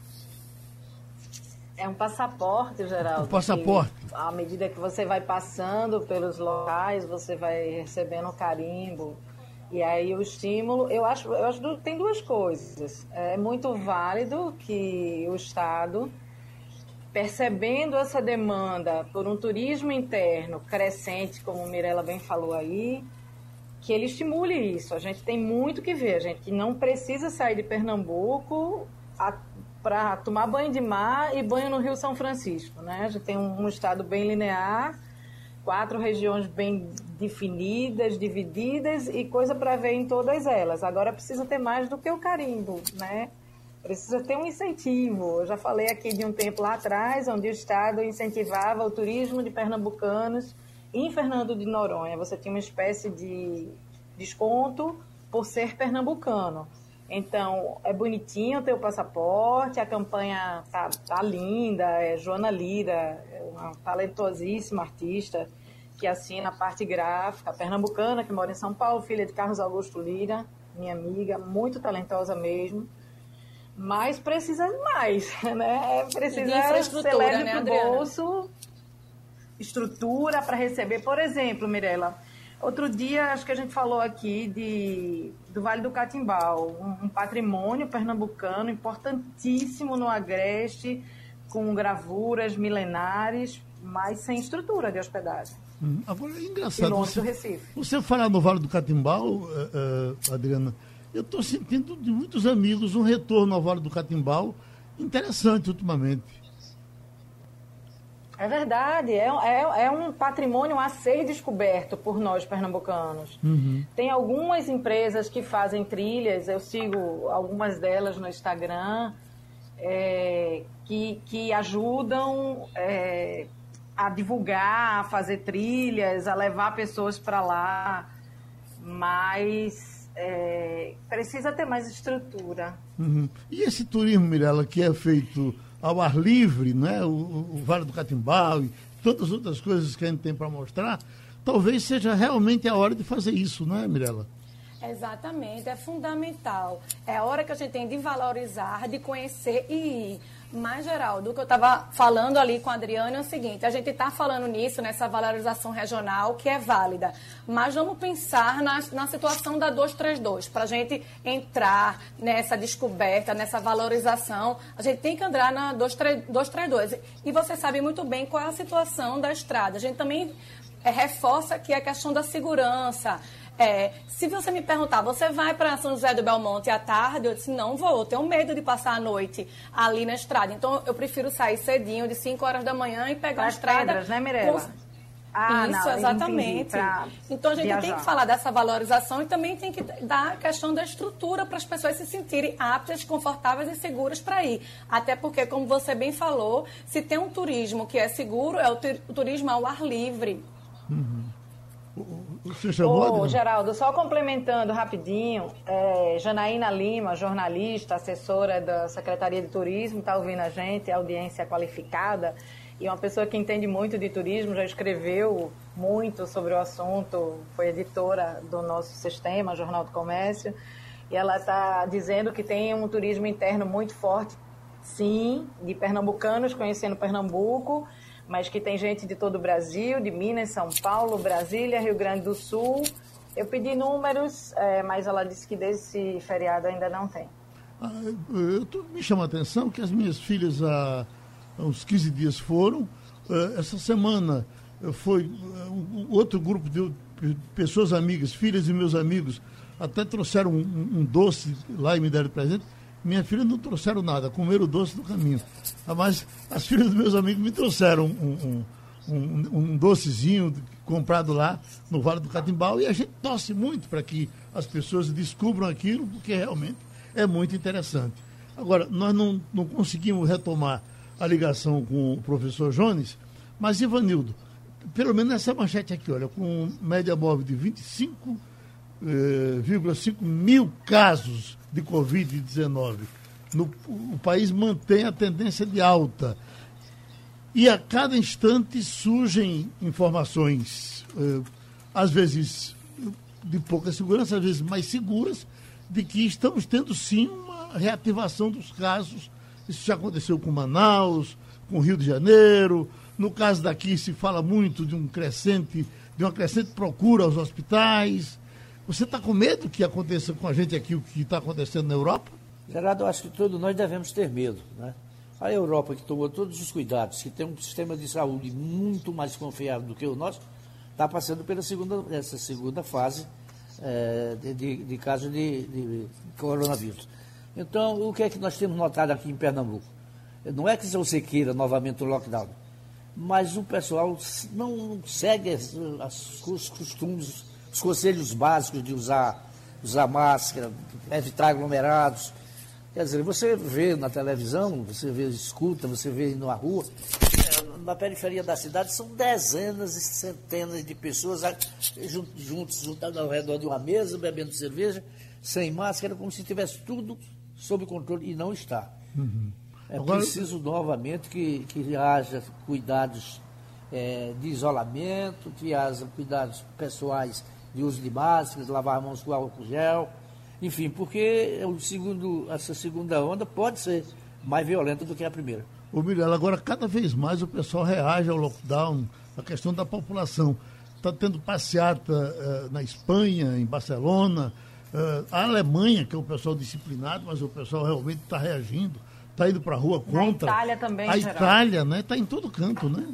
É um passaporte, Geraldo. Um passaporte. Que, à medida que você vai passando pelos locais, você vai recebendo carimbo. E aí o estímulo, eu acho, eu acho que tem duas coisas. É muito válido que o Estado, percebendo essa demanda por um turismo interno crescente, como Mirella bem falou aí, que ele estimule isso. A gente tem muito que ver. A gente não precisa sair de Pernambuco para tomar banho de mar e banho no Rio São Francisco. Né? A gente tem um, um estado bem linear, quatro regiões bem definidas, divididas e coisa para ver em todas elas. Agora precisa ter mais do que o carimbo, né? Precisa ter um incentivo. Eu já falei aqui de um tempo lá atrás, onde o Estado incentivava o turismo de pernambucanos em Fernando de Noronha. Você tinha uma espécie de desconto por ser pernambucano. Então, é bonitinho ter o passaporte, a campanha tá, tá linda, é Joana Lira, é uma talentosíssima artista que assina a parte gráfica, pernambucana, que mora em São Paulo, filha de Carlos Augusto Lira, minha amiga, muito talentosa mesmo. Mas precisa de mais, né? Precisa ser leve né, pro bolso, estrutura para receber. Por exemplo, Mirella, Outro dia, acho que a gente falou aqui de, do Vale do Catimbau, um, um patrimônio pernambucano importantíssimo no Agreste, com gravuras milenares, mas sem estrutura de hospedagem. Hum, agora é engraçado. Você, do Recife. você falar no Vale do Catimbau, uh, uh, Adriana, eu estou sentindo de muitos amigos um retorno ao Vale do Catimbau interessante ultimamente. É verdade, é, é, é, um patrimônio a ser descoberto por nós pernambucanos. Uhum. Tem algumas empresas que fazem trilhas, eu sigo algumas delas no Instagram, é, que, que ajudam é, a divulgar, a fazer trilhas, a levar pessoas para lá, mas é, precisa ter mais estrutura. Uhum. E esse turismo, Mirella, que é feito ao ar livre, né? o, o Vale do Catimbau e tantas outras coisas que a gente tem para mostrar, talvez seja realmente a hora de fazer isso, não é, Mirella? Exatamente, é fundamental. É a hora que a gente tem de valorizar, de conhecer e ir. Mas, Geraldo, o que eu estava falando ali com a Adriana é o seguinte: a gente está falando nisso, nessa valorização regional, que é válida. Mas vamos pensar na, na situação da 232. Para a gente entrar nessa descoberta, nessa valorização, a gente tem que andar na 232. E você sabe muito bem qual é a situação da estrada. A gente também é, reforça que a questão da segurança. É, se você me perguntar, você vai para São José do Belmonte à tarde? Eu disse, não vou, eu tenho medo de passar a noite ali na estrada. Então, eu prefiro sair cedinho, de 5 horas da manhã, e pegar a estrada. Pedras, né, Mirella? Com... Ah, Isso, não, exatamente. Então a gente viajar. tem que falar dessa valorização e também tem que dar a questão da estrutura para as pessoas se sentirem aptas, confortáveis e seguras para ir. Até porque, como você bem falou, se tem um turismo que é seguro, é o, turismo ao ar livre. Uhum. Você chamou, Ô, Geraldo, só complementando rapidinho, é, Janaína Lima, jornalista, assessora da Secretaria de Turismo, está ouvindo a gente, audiência qualificada, e uma pessoa que entende muito de turismo, já escreveu muito sobre o assunto, foi editora do nosso sistema, Jornal do Comércio, e ela está dizendo que tem um turismo interno muito forte, sim, de pernambucanos conhecendo Pernambuco, mas que tem gente de todo o Brasil, de Minas, São Paulo, Brasília, Rio Grande do Sul. Eu pedi números, é, mas ela disse que desse feriado ainda não tem. Ah, eu, me chama a atenção que as minhas filhas há, há uns 15 dias foram. Uh, essa semana uh, foi uh, outro grupo de pessoas amigas, filhas e meus amigos, até trouxeram um, um doce lá e me deram presente. Minha filha não trouxeram nada, comeram o doce do caminho. Ah, mas as filhas dos meus amigos me trouxeram um, um, um, um docezinho comprado lá no Vale do Catimbau e a gente torce muito para que as pessoas descubram aquilo, porque realmente é muito interessante. Agora, nós não, não conseguimos retomar a ligação com o professor Jones, mas Ivanildo, pelo menos nessa manchete aqui, olha, com média móvel de 25 eh, 1,5 mil casos de Covid-19. O país mantém a tendência de alta. E a cada instante surgem informações, eh, às vezes de pouca segurança, às vezes mais seguras, de que estamos tendo sim uma reativação dos casos. Isso já aconteceu com Manaus, com Rio de Janeiro. No caso daqui se fala muito de um crescente, de uma crescente procura aos hospitais. Você está com medo que aconteça com a gente aqui o que está acontecendo na Europa? Gerardo, eu acho que todos nós devemos ter medo. Né? A Europa, que tomou todos os cuidados, que tem um sistema de saúde muito mais confiável do que o nosso, está passando pela segunda, essa segunda fase é, de, de, de caso de, de coronavírus. Então, o que é que nós temos notado aqui em Pernambuco? Não é que você queira novamente o lockdown, mas o pessoal não segue os costumes os conselhos básicos de usar, usar máscara, evitar aglomerados. Quer dizer, você vê na televisão, você vê, escuta, você vê na rua, na periferia da cidade são dezenas e centenas de pessoas juntos, juntadas ao redor de uma mesa, bebendo cerveja, sem máscara, como se tivesse tudo sob controle, e não está. Uhum. É Agora... preciso novamente que, que haja cuidados é, de isolamento, que haja cuidados pessoais de uso de máscaras, lavar mãos com álcool gel, enfim, porque o segundo, essa segunda onda pode ser mais violenta do que a primeira. Ô Mirella, agora cada vez mais o pessoal reage ao lockdown, a questão da população. Está tendo passeata uh, na Espanha, em Barcelona, uh, a Alemanha, que é o pessoal disciplinado, mas o pessoal realmente está reagindo, está indo para a rua contra. A Itália também, A Itália, né? Está em todo canto, né?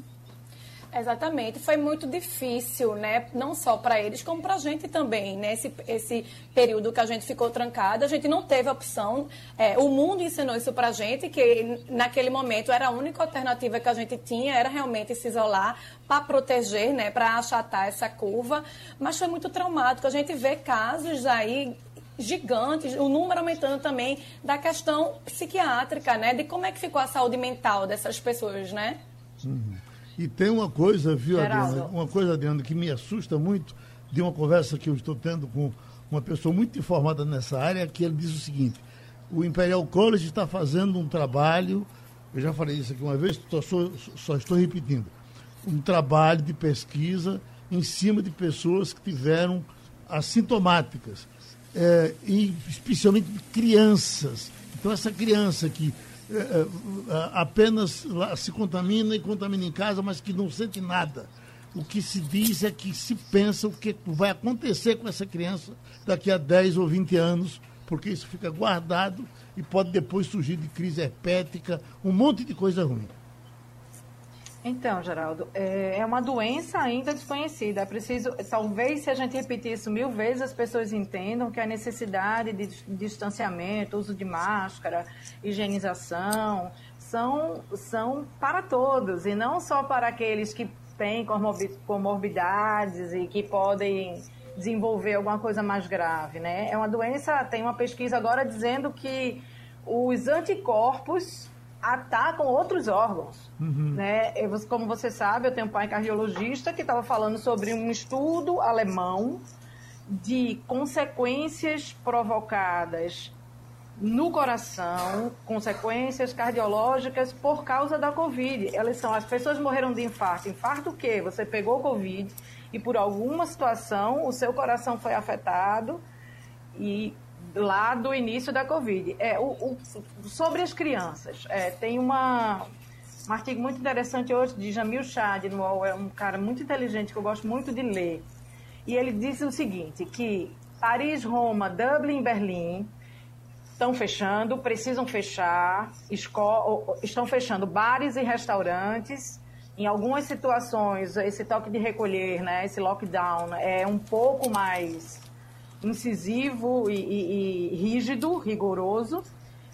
Exatamente, foi muito difícil, né? Não só para eles, como para a gente também, né? Esse, esse período que a gente ficou trancada, a gente não teve opção. É, o mundo ensinou isso para a gente, que naquele momento era a única alternativa que a gente tinha, era realmente se isolar para proteger, né? Para achatar essa curva. Mas foi muito traumático. A gente vê casos aí gigantes, o número aumentando também da questão psiquiátrica, né? De como é que ficou a saúde mental dessas pessoas, né? Uhum. E tem uma coisa, viu, Geraldo. Adriana? Uma coisa, Adriana, que me assusta muito de uma conversa que eu estou tendo com uma pessoa muito informada nessa área, que ele diz o seguinte: o Imperial College está fazendo um trabalho, eu já falei isso aqui uma vez, só, só estou repetindo, um trabalho de pesquisa em cima de pessoas que tiveram assintomáticas, é, e especialmente crianças. Então, essa criança que apenas se contamina e contamina em casa, mas que não sente nada. O que se diz é que se pensa o que vai acontecer com essa criança daqui a 10 ou 20 anos, porque isso fica guardado e pode depois surgir de crise herpética, um monte de coisa ruim. Então, Geraldo, é, é uma doença ainda desconhecida. É preciso, talvez, se a gente repetir isso mil vezes, as pessoas entendam que a necessidade de distanciamento, uso de máscara, higienização, são, são para todos e não só para aqueles que têm comorbidades e que podem desenvolver alguma coisa mais grave, né? É uma doença, tem uma pesquisa agora dizendo que os anticorpos atacam outros órgãos. Uhum. Né? Eu, como você sabe, eu tenho um pai cardiologista que estava falando sobre um estudo alemão de consequências provocadas no coração, consequências cardiológicas por causa da Covid. Elas são, as pessoas morreram de infarto. Infarto o quê? Você pegou Covid e por alguma situação o seu coração foi afetado e lá do início da Covid. É, o, o sobre as crianças, é, tem uma, um artigo muito interessante hoje de Jamil Chad, no UOL, é um cara muito inteligente que eu gosto muito de ler. E ele diz o seguinte, que Paris, Roma, Dublin Berlim estão fechando, precisam fechar, estão fechando bares e restaurantes. Em algumas situações, esse toque de recolher, né, esse lockdown é um pouco mais incisivo e, e, e rígido, rigoroso,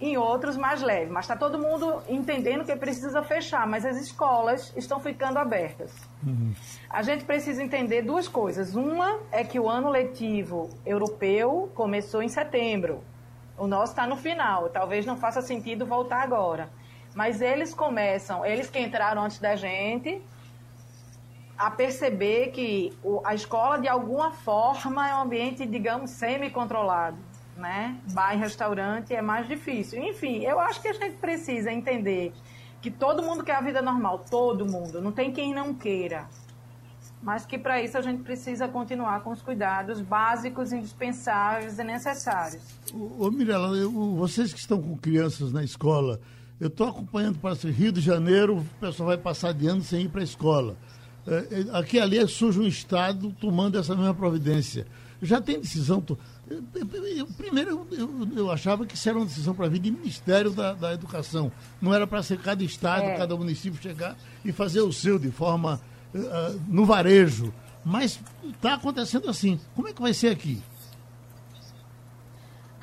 em outros mais leve. Mas está todo mundo entendendo que precisa fechar, mas as escolas estão ficando abertas. Uhum. A gente precisa entender duas coisas. Uma é que o ano letivo europeu começou em setembro. O nosso está no final. Talvez não faça sentido voltar agora. Mas eles começam, eles que entraram antes da gente, a perceber que a escola, de alguma forma, é um ambiente, digamos, semi-controlado. Né? Bar restaurante é mais difícil. Enfim, eu acho que a gente precisa entender que todo mundo quer a vida normal, todo mundo, não tem quem não queira. Mas que para isso a gente precisa continuar com os cuidados básicos, indispensáveis e necessários. Ô, ô Mirella, vocês que estão com crianças na escola, eu estou acompanhando para Rio de Janeiro, o pessoal vai passar de ano sem ir para a escola. É, é, aqui ali surge um Estado tomando essa mesma providência. Já tem decisão. Eu, primeiro, eu, eu, achava que isso era uma decisão para vir de Ministério da, da Educação. Não era para ser cada Estado, é. cada município chegar e fazer o seu de forma uh, no varejo. Mas está acontecendo assim. Como é que vai ser aqui?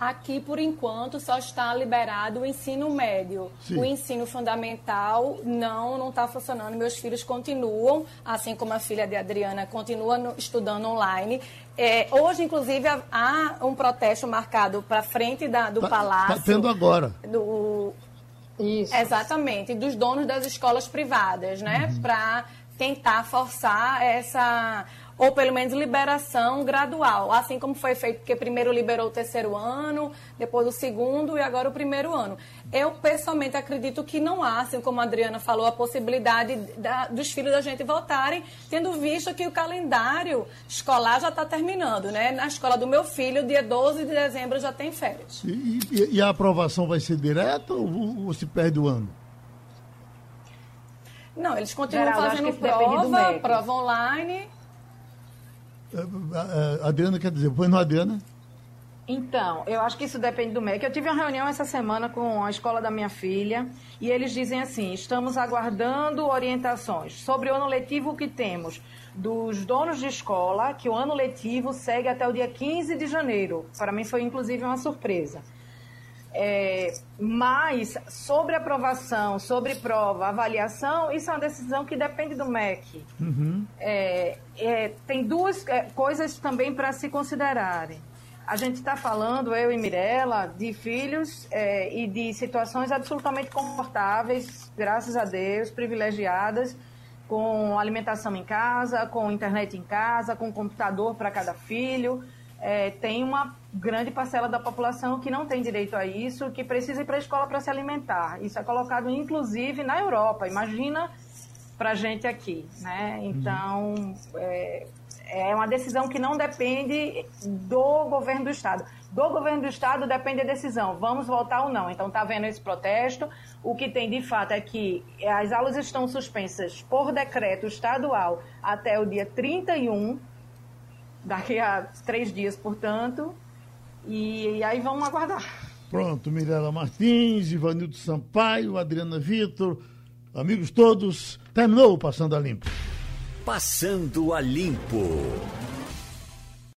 Aqui, por enquanto, só está liberado o ensino médio. Sim. O ensino fundamental não não está funcionando. Meus filhos continuam, assim como a filha de Adriana, continua no, estudando online. É, hoje, inclusive, há um protesto marcado para frente da, do tá, tá Palácio. Está tendo agora. Do, Isso. Exatamente, dos donos das escolas privadas, né? Uhum. Para tentar forçar essa ou pelo menos liberação gradual, assim como foi feito, porque primeiro liberou o terceiro ano, depois o segundo e agora o primeiro ano. Eu, pessoalmente, acredito que não há, assim como a Adriana falou, a possibilidade da, dos filhos da gente voltarem, tendo visto que o calendário escolar já está terminando, né? Na escola do meu filho, dia 12 de dezembro já tem férias. E, e, e a aprovação vai ser direta ou, ou se perde o ano? Não, eles continuam Geraldo, fazendo prova, prova online Adriana quer dizer, foi no Adriana? Então, eu acho que isso depende do MEC. Eu tive uma reunião essa semana com a escola da minha filha e eles dizem assim: estamos aguardando orientações sobre o ano letivo que temos dos donos de escola, que o ano letivo segue até o dia 15 de janeiro. Para mim foi inclusive uma surpresa. É, mas sobre aprovação, sobre prova, avaliação, isso é uma decisão que depende do MEC. Uhum. É, é, tem duas é, coisas também para se considerarem. A gente está falando, eu e Mirella, de filhos é, e de situações absolutamente confortáveis, graças a Deus, privilegiadas, com alimentação em casa, com internet em casa, com computador para cada filho é, tem uma grande parcela da população que não tem direito a isso, que precisa ir para a escola para se alimentar. Isso é colocado, inclusive, na Europa. Imagina para a gente aqui, né? Então, é, é uma decisão que não depende do governo do Estado. Do governo do Estado depende a decisão, vamos voltar ou não. Então, está vendo esse protesto. O que tem de fato é que as aulas estão suspensas por decreto estadual até o dia 31 daqui a três dias, portanto, e, e aí vamos aguardar. Pronto, Mirela Martins, Ivanildo Sampaio, Adriana Vitor, amigos todos, terminou o Passando a Limpo. Passando a Limpo.